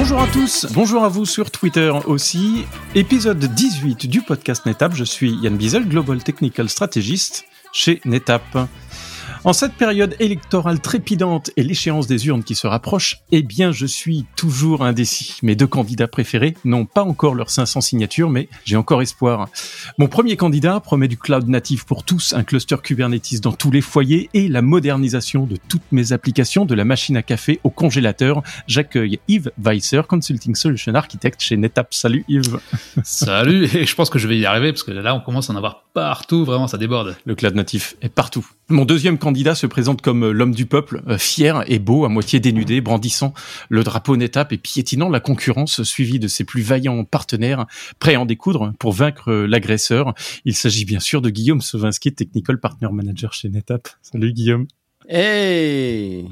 Bonjour à tous, bonjour à vous sur Twitter aussi. Épisode 18 du podcast NetApp, je suis Yann Bizel, Global Technical Strategist chez NetApp. En cette période électorale trépidante et l'échéance des urnes qui se rapproche, eh bien je suis toujours indécis. Mes deux candidats préférés n'ont pas encore leurs 500 signatures, mais j'ai encore espoir. Mon premier candidat promet du cloud natif pour tous, un cluster Kubernetes dans tous les foyers et la modernisation de toutes mes applications, de la machine à café au congélateur. J'accueille Yves Weisser, Consulting Solution Architect chez NetApp. Salut Yves. Salut, et je pense que je vais y arriver parce que là on commence à en avoir partout, vraiment ça déborde. Le cloud natif est partout. Mon deuxième candidat se présente comme euh, l'homme du peuple, euh, fier et beau, à moitié dénudé, brandissant le drapeau NetApp et piétinant la concurrence, suivi de ses plus vaillants partenaires, prêts à en découdre pour vaincre euh, l'agresseur. Il s'agit bien sûr de Guillaume Sovinski, Technical Partner Manager chez NetApp. Salut Guillaume. Hey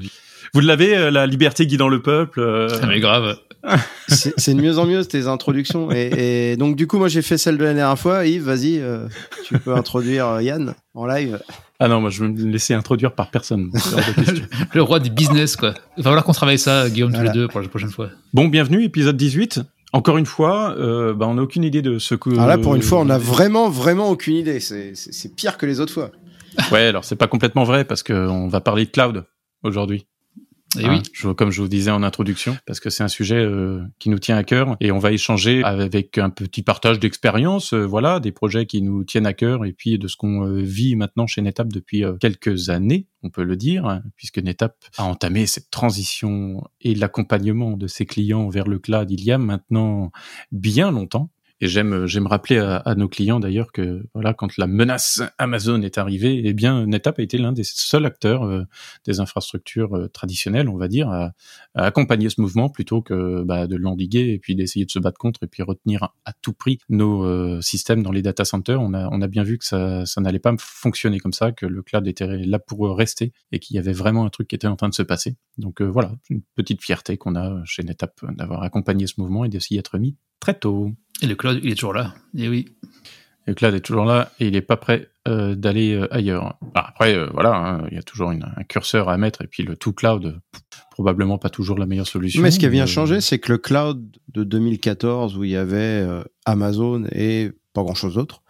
Vous l'avez, la liberté guidant le peuple Ça m'est grave. c'est de mieux en mieux tes introductions. Et, donc du coup, moi j'ai fait celle de la dernière fois. Yves, vas-y, tu peux introduire Yann en live. Ah non, moi je vais me laisser introduire par personne. le roi du business, quoi. Il va falloir qu'on travaille ça, Guillaume, tous les deux pour la prochaine fois. Bon, bienvenue, épisode 18. Encore une fois, euh, bah, on n'a aucune idée de ce que. Alors là, pour une fois, on n'a vraiment, vraiment aucune idée. C'est pire que les autres fois. ouais, alors c'est pas complètement vrai parce qu'on va parler de cloud aujourd'hui. Et oui. Hein, comme je vous disais en introduction, parce que c'est un sujet euh, qui nous tient à cœur et on va échanger avec un petit partage d'expérience, euh, voilà, des projets qui nous tiennent à cœur et puis de ce qu'on euh, vit maintenant chez NetApp depuis quelques années, on peut le dire, hein, puisque NetApp a entamé cette transition et l'accompagnement de ses clients vers le cloud il y a maintenant bien longtemps. Et j'aime j'aime rappeler à, nos clients d'ailleurs que voilà quand la menace Amazon est arrivée, eh bien NetApp a été l'un des seuls acteurs euh, des infrastructures euh, traditionnelles, on va dire, à, accompagner ce mouvement plutôt que bah, de l'endiguer et puis d'essayer de se battre contre et puis retenir à tout prix nos euh, systèmes dans les data centers. On a on a bien vu que ça ça n'allait pas fonctionner comme ça, que le cloud était là pour rester et qu'il y avait vraiment un truc qui était en train de se passer. Donc voilà, une petite fierté qu'on a chez NetApp d'avoir accompagné ce mouvement et d'essayer d'être mis très tôt. Et le cloud, il est toujours là. Et eh oui. le cloud est toujours là et il n'est pas prêt euh, d'aller euh, ailleurs. après, euh, voilà, hein, il y a toujours un curseur à mettre et puis le tout cloud, probablement pas toujours la meilleure solution. Mais ce qui a bien changé, c'est que le cloud de 2014 où il y avait Amazon et pas grand chose d'autre,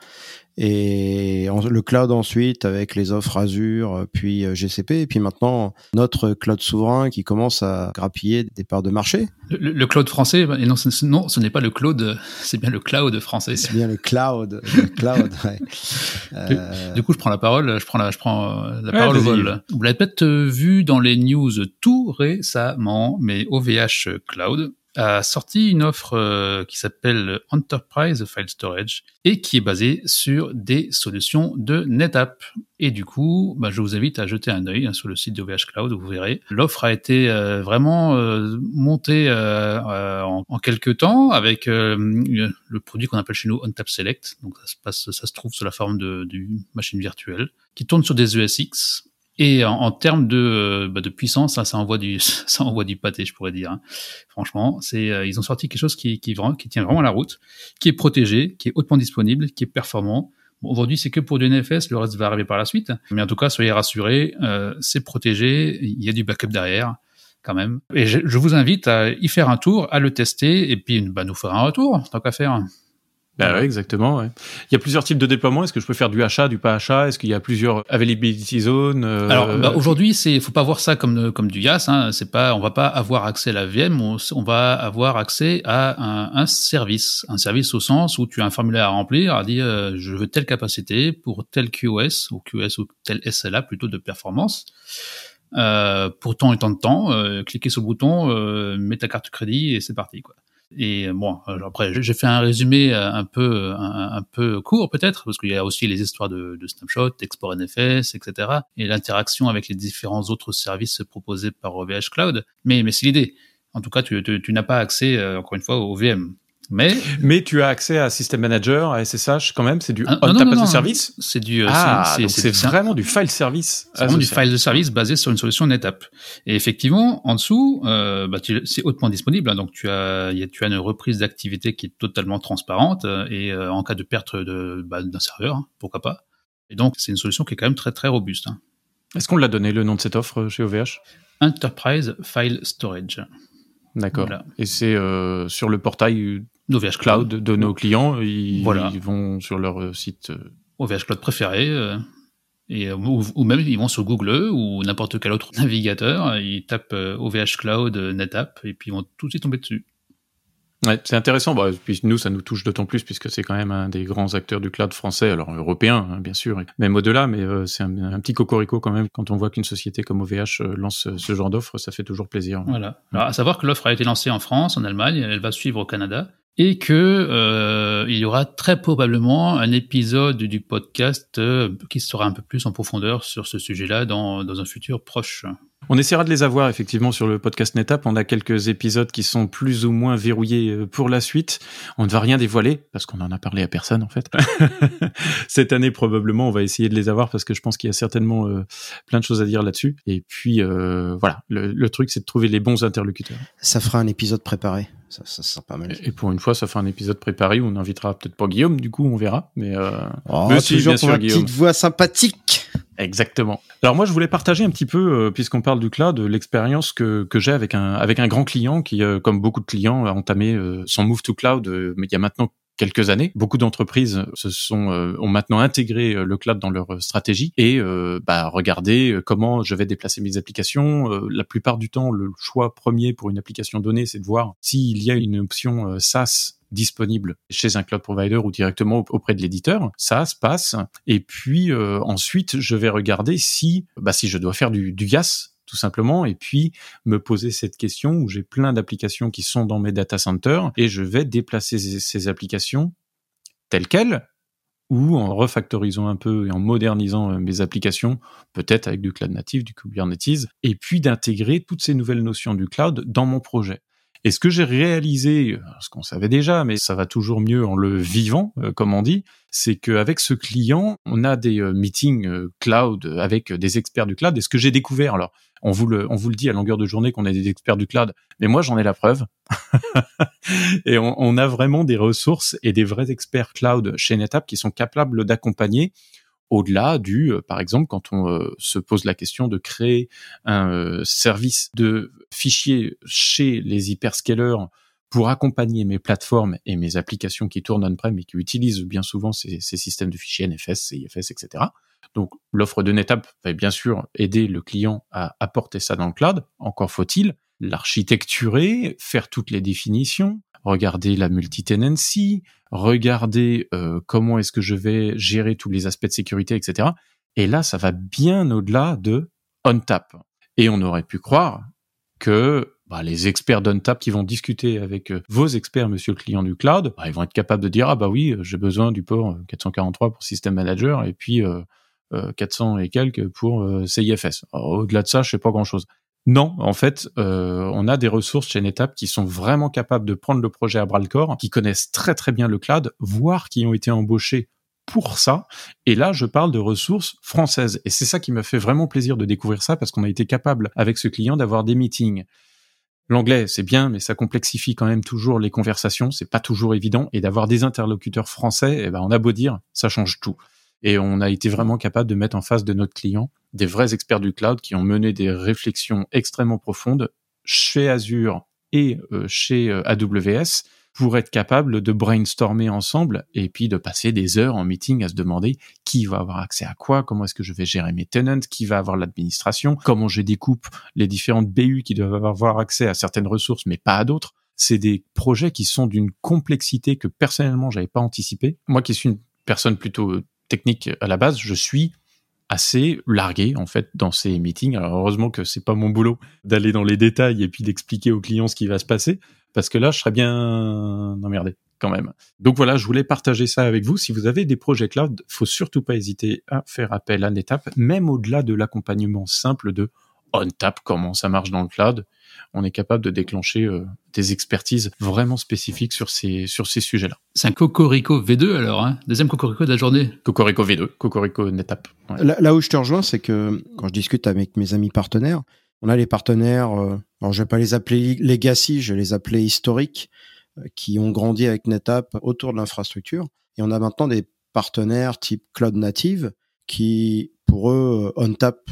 et le cloud ensuite avec les offres Azure, puis euh, GCP, et puis maintenant notre cloud souverain qui commence à grappiller des parts de marché. Le, cloud français, et non, ce, non, ce n'est pas le cloud, c'est bien le cloud français. C'est bien le cloud, le cloud. Ouais. Euh... Du, coup, je prends la parole, je prends la, je prends euh, la parole au vol. Vous l'avez peut-être vu dans les news tout récemment, mais OVH Cloud a sorti une offre euh, qui s'appelle Enterprise File Storage et qui est basée sur des solutions de NetApp. Et du coup, bah, je vous invite à jeter un œil hein, sur le site de OVH Cloud, vous verrez. L'offre a été euh, vraiment euh, montée en, en, quelques temps avec le produit qu'on appelle chez nous OnTap Select. Donc ça se passe, ça se trouve sous la forme de, d'une machine virtuelle qui tourne sur des ESX et en, en termes de, euh, bah, de puissance, hein, ça envoie du, ça envoie du pâté, je pourrais dire. Hein. Franchement, c'est, euh, ils ont sorti quelque chose qui, qui, qui tient vraiment la route, qui est protégé, qui est hautement disponible, qui est performant. Bon, aujourd'hui, c'est que pour du NFS, le reste va arriver par la suite. Mais en tout cas, soyez rassurés, euh, c'est protégé, il y a du backup derrière quand même. Et je, je, vous invite à y faire un tour, à le tester, et puis bah, nous faire un retour, tant qu'à faire. Bah ouais, exactement. Ouais. Il y a plusieurs types de déploiement. Est-ce que je peux faire du achat, du pas achat? Est-ce qu'il y a plusieurs availability zones euh... Alors bah, aujourd'hui, c'est faut pas voir ça comme comme du YAS. Hein. C'est pas, on va pas avoir accès à la VM. On, on va avoir accès à un, un, service, un service au sens où tu as un formulaire à remplir, à dire euh, je veux telle capacité pour tel QoS ou QoS ou tel SLA plutôt de performance. Euh, pour tant et tant de temps, euh, cliquez sur le bouton, euh, mets ta carte de crédit et c'est parti quoi. Et bon, après, j'ai fait un résumé euh, un peu, un, peu court peut-être, parce qu'il y a aussi les histoires de, snapshot, export NFS, etc., et l'interaction avec les différents autres services proposés par OVH Cloud. Mais, mais c'est l'idée. En tout cas, tu, tu, tu n'as pas accès, euh, encore une fois, au VM. Mais, mais tu as accès à System Manager, à SSH quand même, c'est du ah, service C'est du euh, ah, c'est vraiment du file service. C'est vraiment du file service basé sur une solution NetApp. Et effectivement, en dessous, euh, bah, c'est hautement disponible. Hein, donc tu as y a, tu as une reprise d'activité qui est totalement transparente euh, et euh, en cas de perte de bah, d'un serveur, hein, pourquoi pas. Et donc c'est une solution qui est quand même très très robuste. Hein. Est-ce qu'on l'a donné le nom de cette offre chez OVH Enterprise File Storage. D'accord. Et c'est euh, sur le portail OVH Cloud de nos clients. Ils, voilà. ils vont sur leur site. OVH Cloud préféré. Et, ou, même ils vont sur Google ou n'importe quel autre navigateur, ils tapent OVH Cloud NetApp et puis ils vont tout de suite tomber dessus. Ouais, c'est intéressant. Bah, puis nous, ça nous touche d'autant plus puisque c'est quand même un des grands acteurs du cloud français, alors européen hein, bien sûr, même au-delà. Mais euh, c'est un, petit cocorico quand même quand on voit qu'une société comme OVH euh, lance ce genre d'offre, ça fait toujours plaisir. Voilà. Alors, à savoir que l'offre a été lancée en France, en Allemagne, elle va suivre au Canada et que euh, il y aura très probablement un épisode du podcast euh, qui sera un peu plus en profondeur sur ce sujet-là dans, dans un futur proche. On essaiera de les avoir effectivement sur le podcast NetApp. On a quelques épisodes qui sont plus ou moins verrouillés euh, pour la suite. On ne va rien dévoiler parce qu'on en a parlé à personne en fait. Cette année probablement on va essayer de les avoir parce que je pense qu'il y a certainement euh, plein de choses à dire là-dessus. Et puis euh, voilà, le, le truc c'est de trouver les bons interlocuteurs. Ça fera un épisode préparé. Ça, ça sera pas mal. Et pour une fois, ça fait un épisode préparé où on invitera peut-être pas Guillaume, du coup, on verra. Mais, euh... oh, mais toujours pour sûr, petite voix sympathique. Exactement. Alors moi, je voulais partager un petit peu, euh, puisqu'on parle du cloud, l'expérience que, que j'ai avec un avec un grand client qui, euh, comme beaucoup de clients, a entamé euh, son move to cloud. mais il y a maintenant quelques années. Beaucoup d'entreprises se sont ont maintenant intégré le cloud dans leur stratégie et bah, regarder comment je vais déplacer mes applications. la plupart du temps, le choix premier pour une application donnée, c'est de voir s'il y a une option SaaS disponible chez un cloud provider ou directement auprès de l'éditeur. Ça se passe. Et puis euh, ensuite, je vais regarder si, bah, si je dois faire du, du IaaS tout simplement, et puis me poser cette question où j'ai plein d'applications qui sont dans mes data centers et je vais déplacer ces, applications telles quelles ou en refactorisant un peu et en modernisant euh, mes applications, peut-être avec du cloud natif, du Kubernetes, et puis d'intégrer toutes ces nouvelles notions du cloud dans mon projet. Et ce que j'ai réalisé, ce qu'on savait déjà, mais ça va toujours mieux en le vivant, euh, comme on dit, c'est qu'avec ce client, on a des euh, meetings euh, cloud avec des experts du cloud. Et ce que j'ai découvert, alors on vous le, on vous le dit à longueur de journée qu'on est des experts du cloud, mais moi j'en ai la preuve. et on, on, a vraiment des ressources et des vrais experts cloud chez NetApp qui sont capables d'accompagner au-delà du, euh, par exemple, quand on euh, se pose la question de créer un euh, service de fichiers chez les hyperscalers pour accompagner mes plateformes et mes applications qui tournent on-prem et qui utilisent bien souvent ces, ces, systèmes de fichiers NFS, CIFS, etc. Donc l'offre de NetApp va bien sûr aider le client à apporter ça dans le cloud. Encore faut-il l'architecturer, faire toutes les définitions, regarder la multi-tenancy, regarder euh, comment est-ce que je vais gérer tous les aspects de sécurité, etc. Et là, ça va bien au-delà de OnTap. Et on aurait pu croire que bah, les experts d'OnTap qui vont discuter avec euh, vos experts, monsieur le client du cloud, bah, ils vont être capables de dire ah bah oui, j'ai besoin du port 443 pour System Manager et puis euh, 400 et quelques pour CIFS. Au-delà de ça, je sais pas grand-chose. Non, en fait, euh, on a des ressources chez NetApp qui sont vraiment capables de prendre le projet à bras le corps, qui connaissent très très bien le cloud, voire qui ont été embauchés pour ça. Et là, je parle de ressources françaises. Et c'est ça qui m'a fait vraiment plaisir de découvrir ça parce qu'on a été capable avec ce client d'avoir des meetings. L'anglais, c'est bien, mais ça complexifie quand même toujours les conversations. C'est pas toujours évident. Et d'avoir des interlocuteurs français, eh ben, on a beau dire, ça change tout. Et on a été vraiment capable de mettre en face de notre client des vrais experts du cloud qui ont mené des réflexions extrêmement profondes chez Azure et euh, chez euh, AWS pour être capable de brainstormer ensemble et puis de passer des heures en meeting à se demander qui va avoir accès à quoi, comment est-ce que je vais gérer mes tenants, qui va avoir l'administration, comment je découpe les différentes BU qui doivent avoir accès à certaines ressources mais pas à d'autres. C'est des projets qui sont d'une complexité que personnellement j'avais pas anticipé. Moi qui suis une personne plutôt euh, technique à la base, je suis assez largué en fait dans ces meetings. Alors heureusement que c'est pas mon boulot d'aller dans les détails et puis d'expliquer aux clients ce qui va se passer parce que là je serais bien emmerdé quand même. Donc voilà, je voulais partager ça avec vous. Si vous avez des projets cloud, faut surtout pas hésiter à faire appel à NetApp, même au-delà de l'accompagnement simple de OnTap, comment ça marche dans le cloud on est capable de déclencher euh, des expertises vraiment spécifiques sur ces, sur ces sujets-là. C'est un Cocorico V2 alors, hein deuxième Cocorico de la journée Cocorico V2, Cocorico NetApp. Là, où je te rejoins, c'est que quand je discute avec mes amis partenaires, on a les partenaires, euh, alors je vais pas les appeler legacy, je vais les appeler historiques, euh, qui ont grandi avec NetApp autour de l'infrastructure. Et on a maintenant des partenaires type cloud native qui, pour eux, OnTap,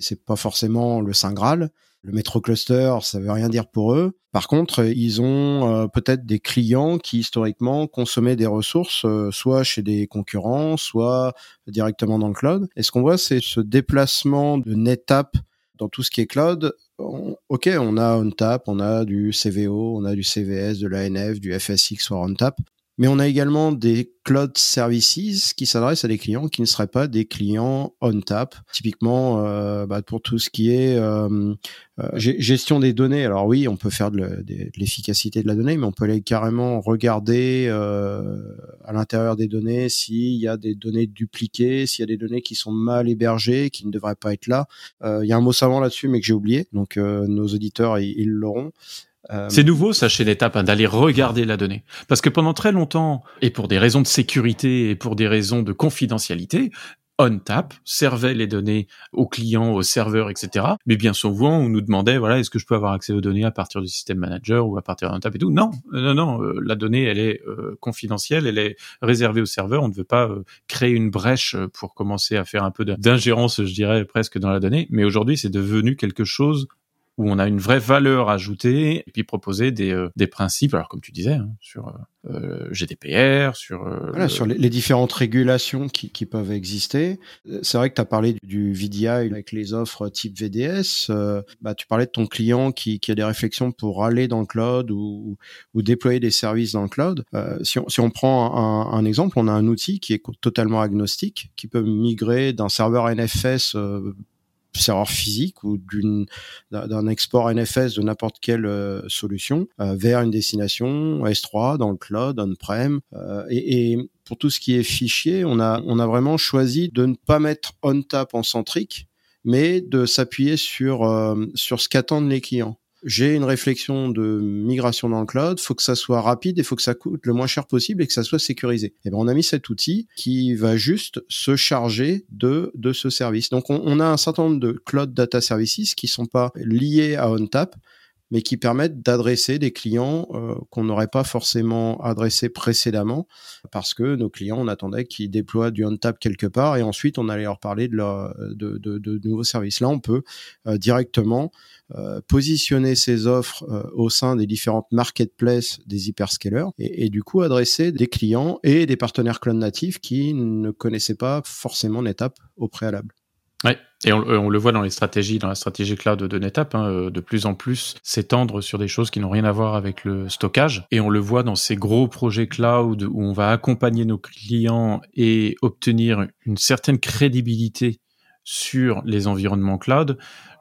c'est pas forcément le saint graal Le Metro Cluster, ça veut rien dire pour eux. Par contre, ils ont euh, peut-être des clients qui historiquement consommaient des ressources, euh, soit chez des concurrents, soit directement dans le cloud. Et ce qu'on voit, c'est ce déplacement de NetApp dans tout ce qui est cloud. ok, on a OnTap, on a du CVO, on a du CVS, de l'ANF, du FSX ou OnTap. Mais on a également des cloud services qui s'adressent à des clients qui ne seraient pas des clients on-tap. Typiquement, euh, bah, pour tout ce qui est euh, euh, gestion des données. Alors oui, on peut faire de l'efficacité de la donnée, mais on peut aller carrément regarder à l'intérieur des données s'il y a des données dupliquées, s'il y a des données qui sont mal hébergées, qui ne devraient pas être là. Il y a un mot savant là-dessus, mais que j'ai oublié. Donc nos auditeurs, ils l'auront. Euh, c'est nouveau ça chez l'étape hein, d'aller regarder la donnée parce que pendant très longtemps et pour des raisons de sécurité et pour des raisons de confidentialité OnTap servait les données aux clients, aux serveurs, etc. Mais bien souvent, on nous demandait, voilà, est-ce que je peux avoir accès aux données à partir du système manager ou à partir d'OnTap et tout? Non, non, non, euh, la donnée, elle est euh, confidentielle, elle est réservée au serveur. On ne veut pas créer une brèche pour commencer à faire un peu d'ingérence, je dirais, presque dans la donnée. Mais aujourd'hui, c'est devenu quelque chose où on a une vraie valeur ajoutée et puis proposer des, euh, des principes, alors comme tu disais, hein, sur euh, euh GDPR, sur... voilà, sur les, différentes régulations qui, qui peuvent exister. C'est vrai que tu as parlé du VDI avec les offres type VDS. bah, tu parlais de ton client qui, qui a des réflexions pour aller dans le cloud ou, ou déployer des services dans le cloud. si, on, si on prend un, un, exemple, on a un outil qui est totalement agnostique, qui peut migrer d'un serveur NFS serveur physique ou d'une d'un export NFS de n'importe quelle euh, solution euh, vers une destination S3 dans le cloud, on-prem. Euh, et, et, pour tout ce qui est fichier, on a on a vraiment choisi de ne pas mettre on-tap en centrique, mais de s'appuyer sur sur ce qu'attendent les clients j'ai une réflexion de migration dans le cloud, faut que ça soit rapide et faut que ça coûte le moins cher possible et que ça soit sécurisé. Et eh ben on a mis cet outil qui va juste se charger de de ce service. Donc on, a un certain nombre de cloud data services qui sont pas liés à OnTap, mais qui permettent d'adresser des clients euh, qu'on n'aurait pas forcément adressés précédemment, parce que nos clients, on attendait qu'ils déploient du on-tap quelque part, et ensuite on allait leur parler de, nouveaux services. Là, on peut euh, directement euh, positionner ces offres au sein des différentes marketplaces des hyperscalers, et, du coup adresser des clients et des partenaires cloud natifs qui ne connaissaient pas forcément NetApp au préalable. Et on, on, le voit dans les stratégies, dans la stratégie cloud de NetApp, hein, euh, de plus en plus s'étendre sur des choses qui n'ont rien à voir avec le stockage. Et on le voit dans ces gros projets cloud où on va accompagner nos clients et obtenir une certaine crédibilité sur les environnements cloud.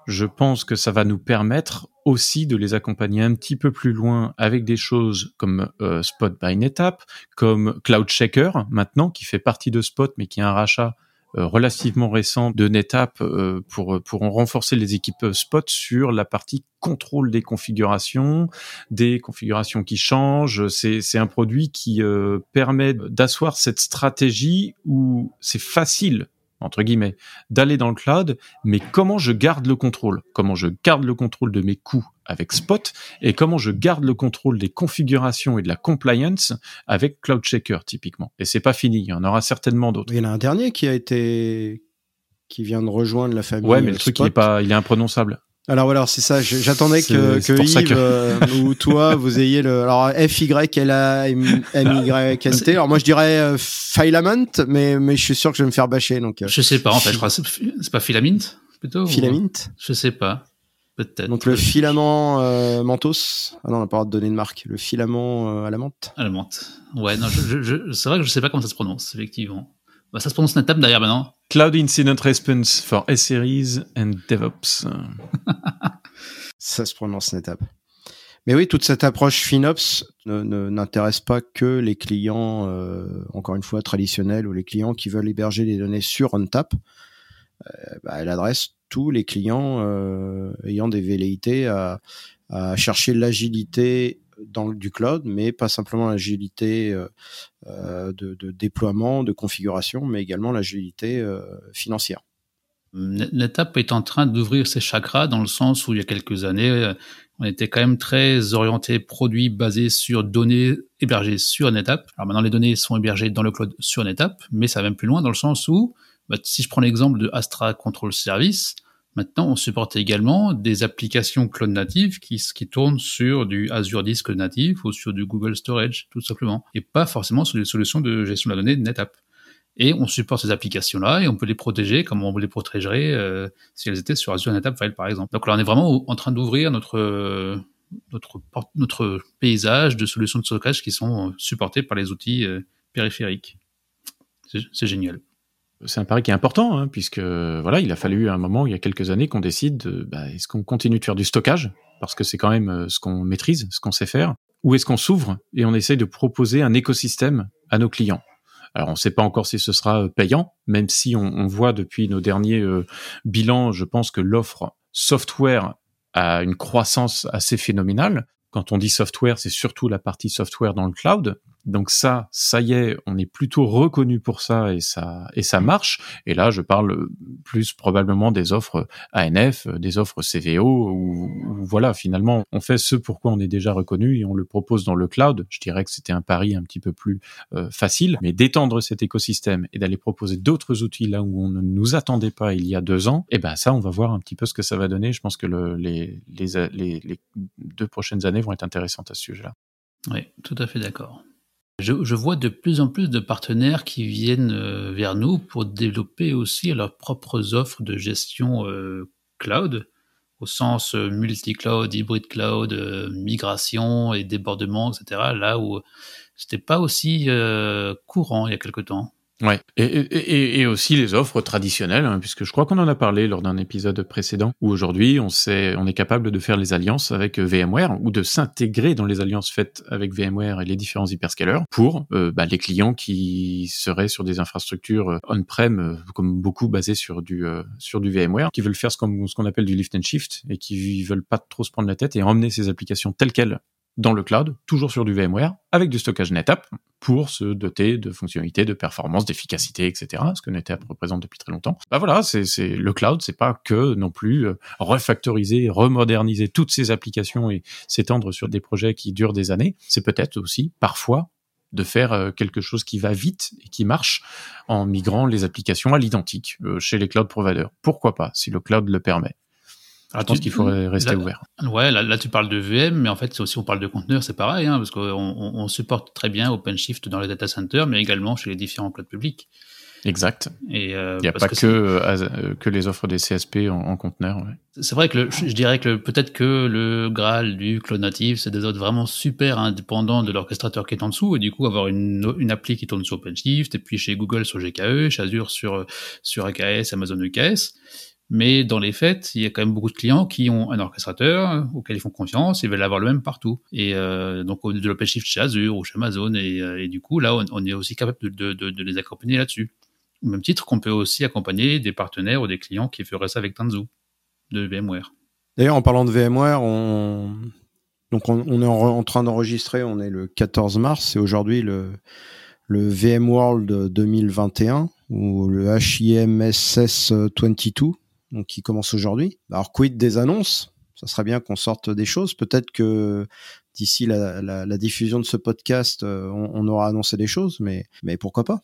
Je pense que ça va nous permettre aussi de les accompagner un petit peu plus loin avec des choses comme euh, Spot by NetApp, comme Cloud Checker maintenant, qui fait partie de Spot mais qui est un rachat euh, relativement récent de NetApp euh, pour pour renforcer les équipes Spot sur la partie contrôle des configurations, des configurations qui changent. C'est c'est un produit qui euh, permet d'asseoir cette stratégie où c'est facile entre guillemets, d'aller dans le cloud, mais comment je garde le contrôle? Comment je garde le contrôle de mes coûts avec Spot? Et comment je garde le contrôle des configurations et de la compliance avec Cloud Checker typiquement? Et c'est pas fini, il y en aura certainement d'autres. Il y en a un dernier qui a été qui vient de rejoindre la famille. Ouais, mais le truc il est pas, il est imprononçable. Alors voilà, c'est ça. J'attendais que, que Yves euh, ou toi vous ayez le. Alors F Y L A M Y N T. Alors moi je dirais euh, filament, mais mais je suis sûr que je vais me faire bâcher donc. Euh. Je sais pas en fait. Je crois c'est pas filament plutôt. Filament? Je sais pas. Peut-être. Donc le filament euh, mentos. Ah non, on n'a pas le droit de donner de marque. Le filament à la menthe. À la menthe. Ouais, non, je, je, c'est vrai que je sais pas comment ça se prononce effectivement. Bah, ça se prononce NetApp d'ailleurs maintenant. Cloud Incident Response for S-Series and DevOps. ça se prononce NetApp. Mais oui, toute cette approche FinOps n'intéresse pas que les clients, euh, encore une fois, traditionnels ou les clients qui veulent héberger des données sur OnTap. Euh, bah, elle adresse tous les clients euh, ayant des velléités à, à chercher l'agilité dans du cloud, mais pas simplement l'agilité euh, euh, de, déploiement, de configuration, mais également l'agilité euh, financière. NetApp est en train d'ouvrir ses chakras dans le sens où il y a quelques années, on était quand même très orienté produits basés sur données hébergées sur NetApp. Alors maintenant, les données sont hébergées dans le cloud sur NetApp, mais ça va même plus loin dans le sens où, bah, si je prends l'exemple de Astra Control Service, Maintenant, on supporte également des applications cloud natives qui, qui tournent sur du Azure Disk natif ou sur du Google Storage, tout simplement, et pas forcément sur des solutions de gestion de la donnée NetApp. Et on supporte ces applications-là et on peut les protéger comme on les protégerait euh, si elles étaient sur Azure NetApp File, par exemple. Donc là, on est vraiment en train d'ouvrir notre notre notre paysage de solutions de stockage qui sont supportées par les outils euh, périphériques. C'est génial c'est un pari qui est important, hein, puisque voilà, il a fallu un moment, il y a quelques années, qu'on décide de, bah, est-ce qu'on continue de faire du stockage, parce que c'est quand même euh, ce qu'on maîtrise, ce qu'on sait faire, ou est-ce qu'on s'ouvre et on essaye de proposer un écosystème à nos clients? Alors on ne sait pas encore si ce sera euh, payant, même si on, voit depuis nos derniers euh, bilans, je pense que l'offre software a une croissance assez phénoménale. Quand on dit software, c'est surtout la partie software dans le cloud. Donc ça, ça y est, on est plutôt reconnu pour ça et ça et ça marche. Et là, je parle plus probablement des offres ANF, des offres CVO ou, voilà, finalement, on fait ce pourquoi on est déjà reconnu et on le propose dans le cloud. Je dirais que c'était un pari un petit peu plus euh, facile, mais d'étendre cet écosystème et d'aller proposer d'autres outils là où on ne nous attendait pas il y a deux ans, et eh ben ça, on va voir un petit peu ce que ça va donner. Je pense que le, les, les, les deux prochaines années vont être intéressantes à ce sujet-là. Oui, tout à fait d'accord. Je, vois de plus en plus de partenaires qui viennent euh, vers nous pour développer aussi leurs propres offres de gestion euh, cloud, au sens euh, multi-cloud, hybride cloud, migration et débordement, etc. Là où c'était pas aussi courant il y a quelque temps. Ouais, et, aussi les offres traditionnelles, hein, puisque je crois qu'on en a parlé lors d'un épisode précédent, où aujourd'hui on sait, on est capable de faire les alliances avec euh, VMware ou de s'intégrer dans les alliances faites avec VMware et les différents hyperscalers pour euh, bah, les clients qui seraient sur des infrastructures euh, on-prem, comme beaucoup basées sur du sur du VMware, qui veulent faire ce qu'on ce qu'on appelle du lift and shift et qui veulent pas trop se prendre la tête et emmener ces applications telles quelles dans le cloud, toujours sur du VMware, avec du stockage NetApp, pour se doter de fonctionnalités, de performance, d'efficacité, etc. Ce que NetApp représente depuis très longtemps. Bah voilà, c'est le cloud, c'est pas que non plus euh, refactoriser, remoderniser toutes ces applications et s'étendre sur des projets qui durent des années. C'est peut-être aussi parfois de faire euh, quelque chose qui va vite et qui marche en migrant les applications à l'identique euh, chez les cloud providers. Pourquoi pas, si le cloud le permet je pense qu'il faudrait rester ouvert. Ouais, là, tu parles de VM, mais en fait, aussi on parle de conteneurs, c'est pareil, hein, parce qu'on on, supporte très bien OpenShift dans les data centers, mais également chez les différents clouds publics. Exact. Et euh, il n'y a pas que, euh, que les offres des CSP en, en conteneur. Ouais. C'est vrai que je dirais que peut-être que le Graal du cloud native, c'est des autres vraiment super indépendants de l'orchestrateur qui est en dessous, et du coup avoir une, une appli qui tourne sur OpenShift, et puis chez Google sur GKE, chez Azure sur, sur AKS, Amazon EKS. Mais dans les faits, il y a quand même beaucoup de clients qui ont un orchestrateur auquel ils font confiance et veulent avoir le même partout. Et euh, donc, on de l'OpenShift chez Azure ou chez Amazon. Et, euh, et du coup, là, on, est aussi capable de, les accompagner là-dessus. Au même titre qu'on peut aussi accompagner des partenaires ou des clients qui feraient ça avec Tanzu de VMware. D'ailleurs, en parlant de VMware, on, donc on, est en, train d'enregistrer, on est le 14 mars, c'est aujourd'hui le, le VMworld 2021 ou le HIMSS 22 donc qui commence aujourd'hui. Alors quid des annonces? Ça serait bien qu'on sorte des choses. Peut-être que d'ici la, diffusion de ce podcast, euh, on, aura annoncé des choses, mais, mais pourquoi pas?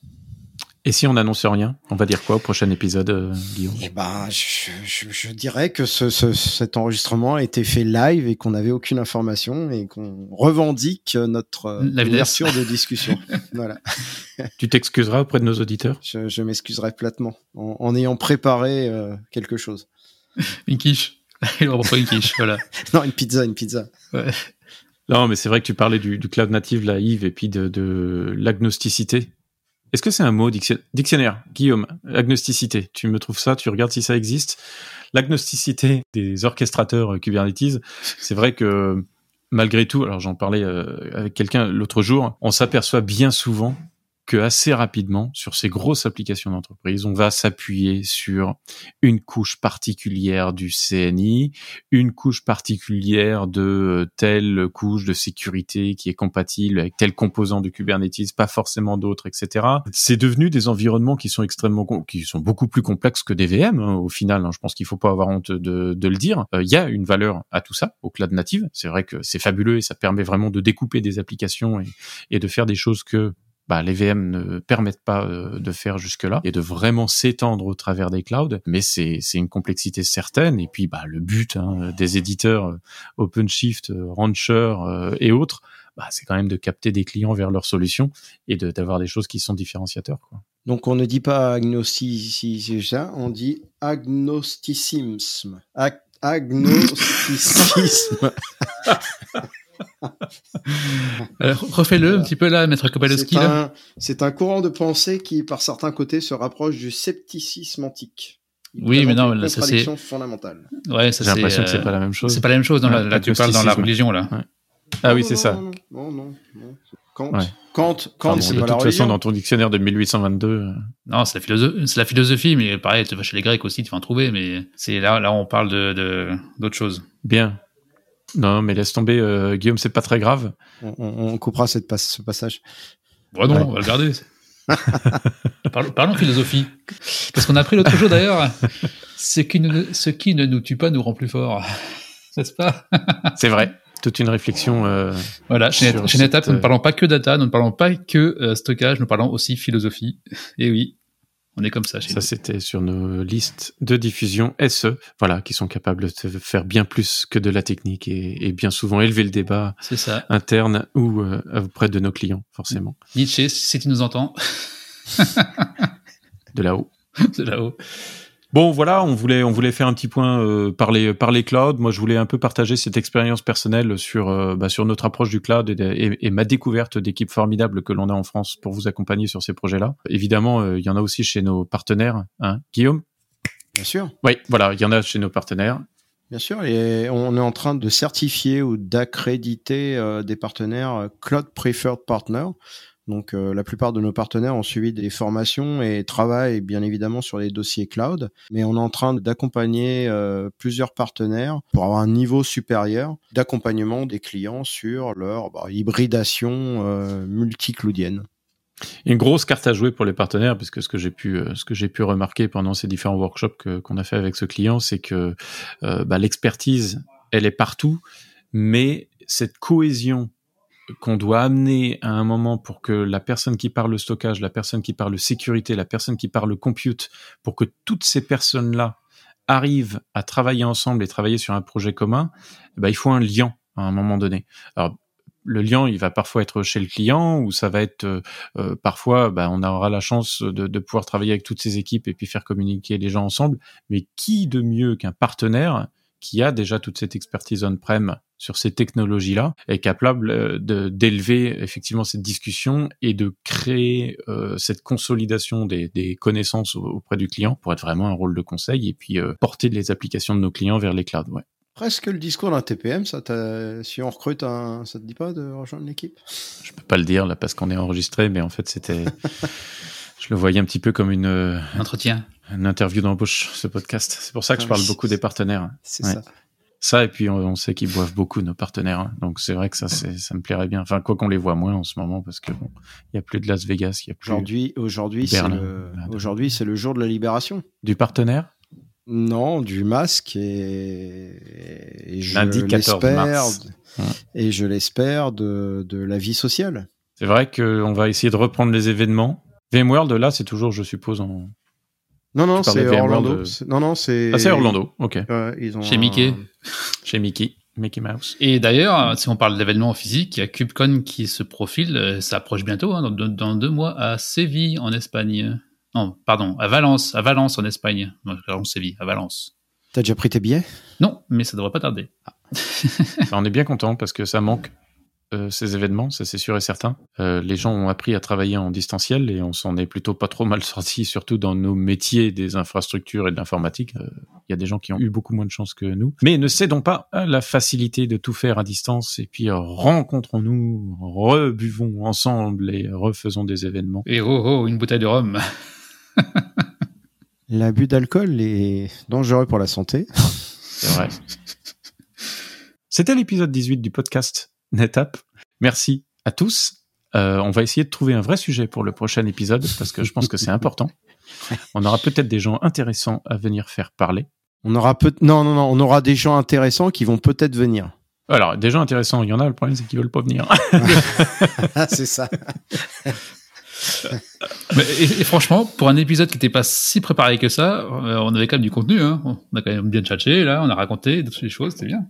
Et si on n'annonce rien, on va dire quoi au prochain épisode, euh, Guillaume? Eh ben, je, dirais que ce, cet enregistrement a été fait live et qu'on n'avait aucune information et qu'on revendique notre euh, ouverture de discussion. voilà. Tu t'excuseras auprès de nos auditeurs? Je, m'excuserai platement en, ayant préparé euh, quelque chose. une quiche. Il pas une quiche, voilà. non, une pizza, une pizza. Ouais. Non, mais c'est vrai que tu parlais du, cloud native, là, Yves, et puis de, de l'agnosticité est-ce que c'est un mot dictionnaire? Guillaume, agnosticité. Tu me trouves ça, tu regardes si ça existe? L'agnosticité des orchestrateurs Kubernetes, c'est vrai que malgré tout, alors j'en parlais euh, avec quelqu'un l'autre jour, on s'aperçoit bien souvent que assez rapidement, sur ces grosses applications d'entreprise, on va s'appuyer sur une couche particulière du CNI, une couche particulière de telle couche de sécurité qui est compatible avec tel composant du Kubernetes, pas forcément d'autres, etc. C'est devenu des environnements qui sont extrêmement, qui sont beaucoup plus complexes que des VM hein, au final. Hein, je pense qu'il faut pas avoir honte de, de le dire. Euh, il y a une valeur à tout ça au cloud native. C'est vrai que c'est fabuleux et ça permet vraiment de découper des applications et de faire des choses que bah, les VM ne permettent pas euh, de faire jusque-là et de vraiment s'étendre au travers des clouds. Mais c'est une complexité certaine. Et puis bah, le but hein, des éditeurs euh, OpenShift, Rancher et autres, bah, c'est quand même de capter des clients vers leurs solutions et d'avoir des choses qui sont différenciateurs. Quoi. Donc on ne dit pas agnosticisme, on dit agnosticisme. agnosticisme. refais-le un petit peu là, maître Kopalowski. C'est un, courant de pensée qui, par certains côtés, se rapproche du scepticisme antique. oui, mais non, ça c'est fondamentale. Ouais, ça J'ai l'impression que c'est pas la même chose. C'est pas la même chose. là, tu parles dans la religion là. Ah oui, c'est ça. Non, non, non. Kant, Kant, Kant c'est pas la De toute façon, dans ton dictionnaire de 1822. Euh, non, c'est la, philosophie, la philosophie, mais pareil, tu vas chez les Grecs aussi, tu vas en trouver, mais c'est là, là, on parle de d'autres choses. Bien. Non, mais laisse tomber, euh, Guillaume, c'est pas très grave. On, coupera cette ce passage. Bon, non, on va le garder. parlons, philosophie. Parce qu'on a appris l'autre jour d'ailleurs, ce qui, ne, ce qui ne nous tue pas nous rend plus fort. N'est-ce pas? C'est vrai toute une réflexion. Euh, voilà, chez, NetApp, nous ne parlons pas que data, nous ne parlons pas que euh, stockage, nous parlons aussi philosophie. Et oui, on est comme ça. ça, c'était sur nos listes de diffusion SE, voilà, qui sont capables de faire bien plus que de la technique et, bien souvent élever le débat ça. interne ou euh, auprès de nos clients, forcément. Nietzsche, si tu nous entends. de là-haut. de là-haut. Bon, voilà, on voulait on voulait faire un petit point euh, par les par les clouds. Moi, je voulais un peu partager cette expérience personnelle sur euh, bah, sur notre approche du cloud et, ma découverte d'équipes formidables que l'on a en France pour vous accompagner sur ces projets-là. Évidemment, euh, il y en a aussi chez nos partenaires, hein, Guillaume? Bien sûr. Oui, voilà, il y en a chez nos partenaires. Bien sûr, et on est en train de certifier ou d'accréditer des partenaires Cloud Preferred Partner. Donc euh, la plupart de nos partenaires ont suivi des formations et travaillent bien évidemment sur les dossiers cloud, mais on est en train d'accompagner euh, plusieurs partenaires pour avoir un niveau supérieur d'accompagnement des clients sur leur bah, hybridation euh, multi-cloudienne. Une grosse carte à jouer pour les partenaires, parce que ce que j'ai pu, ce que j'ai pu remarquer pendant ces différents workshops qu'on a fait avec ce client, c'est que bah, l'expertise, elle est partout, mais cette cohésion qu'on doit amener à un moment pour que la personne qui parle stockage, la personne qui parle sécurité, la personne qui parle compute, pour que toutes ces personnes-là arrivent à travailler ensemble et travailler sur un projet commun, ben, il faut un lien à un moment donné. Alors, le lien, il va parfois être chez le client ou ça va être euh, euh, parfois, ben, on aura la chance de, de, pouvoir travailler avec toutes ces équipes et puis faire communiquer les gens ensemble. Mais qui de mieux qu'un partenaire qui a déjà toute cette expertise on-prem sur ces technologies-là est capable euh, d'élever effectivement cette discussion et de créer euh, cette consolidation des, des, connaissances auprès du client pour être vraiment un rôle de conseil et puis euh, porter les applications de nos clients vers les clouds. Ouais. Presque le discours d'un TPM, ça si on recrute un, ça te dit pas de rejoindre l'équipe? Je peux pas le dire là parce qu'on est enregistré, mais en fait c'était, je le voyais un petit peu comme une entretien, une interview d'embauche ce podcast. C'est pour ça que je ah parle beaucoup des partenaires. C'est ça. Ça, et puis on, sait qu'ils boivent beaucoup, nos partenaires. Hein. Donc c'est vrai que ça, ça me plairait bien. Enfin, quoi qu'on les voit moins en ce moment, parce que bon, il y a plus de Las Vegas, il y a plus. Aujourd'hui, aujourd'hui, c'est le, aujourd'hui, c'est le jour de la libération. Du partenaire? Non, du masque et, et je l'espère. Et je l'espère de, de la vie sociale. C'est vrai qu'on va essayer de reprendre les événements. VMworld, là, c'est toujours, je suppose, en, non, non, c'est Orlando. Non, non, c'est. Ah, c'est Orlando, ok. ils ont Chez Mickey. Chez Mickey. Mickey Mouse. Et d'ailleurs, si on parle d'événements physiques, il y a CubeCon qui se profile, euh, ça approche bientôt, hein, dans, deux mois, à Séville, en Espagne. Non, pardon, à Valence, à Valence, en Espagne. Non, Séville, à Valence. T'as déjà pris tes billets? Non, mais ça devrait pas tarder. Ah. on est bien content parce que ça manque euh, ces événements, ça c'est sûr et certain. Euh, les gens ont appris à travailler en distanciel et on s'en est plutôt pas trop mal sorti, surtout dans nos métiers des infrastructures et de l'informatique. Euh, il y a des gens qui ont eu beaucoup moins de chance que nous. Mais ne cédons pas à la facilité de tout faire à distance et puis rencontrons-nous, rebuvons ensemble et refaisons des événements. Et oh oh, une bouteille de rhum. L'abus d'alcool est dangereux pour la santé. C'est vrai. C'était l'épisode 18 du podcast NetApp. Merci à tous. Euh, on va essayer de trouver un vrai sujet pour le prochain épisode parce que je pense que c'est important. On aura peut-être des gens intéressants à venir faire parler. On aura peut non non non, on aura des gens intéressants qui vont peut-être venir. Alors, des gens intéressants, il y en a, le problème c'est qu'ils veulent pas venir. c'est ça. et, franchement, pour un épisode qui n'était pas si préparé que ça, euh, on avait quand même du contenu. Hein. On a quand même bien chatché, là, on a raconté des choses, c'était bien.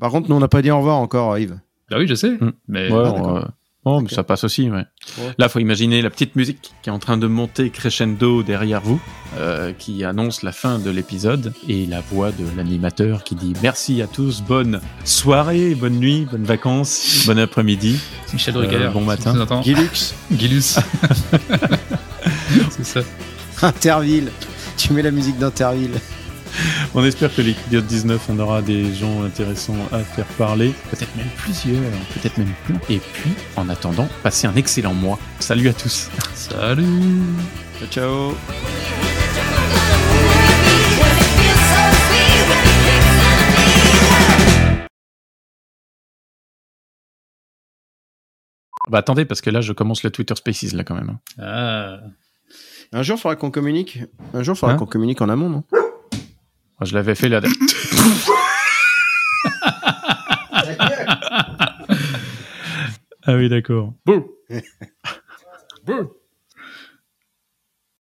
Par contre, nous, on n'a pas dit au revoir encore, Yves. Bah oui, je sais. Mm. Mais... Ah, Oh, mais ça passe aussi, ouais. ouais. Là, faut imaginer la petite musique qui est en train de monter crescendo derrière vous, euh, qui annonce la fin de l'épisode, et la voix de l'animateur qui dit merci à tous, bonne soirée, bonne nuit, bonnes vacances, bon après-midi. Michel Drucker. Euh, bon matin. Gilux. Gilus. C'est ça. Interville. Tu mets la musique d'Interville. on espère que l'épisode 19, on aura des gens intéressants à faire parler. Peut-être même plusieurs, peut-être même plus. Et puis, en attendant, passez un excellent mois. Salut à tous. Salut. Ciao, ciao. Bah attendez, parce que là, je commence le Twitter Spaces, là, quand même. Ah. Un jour, il faudra qu'on communique. Un jour, il faudra hein qu'on communique en amont, non? Je l'avais fait là. ah oui, d'accord. Bouh. Bouh.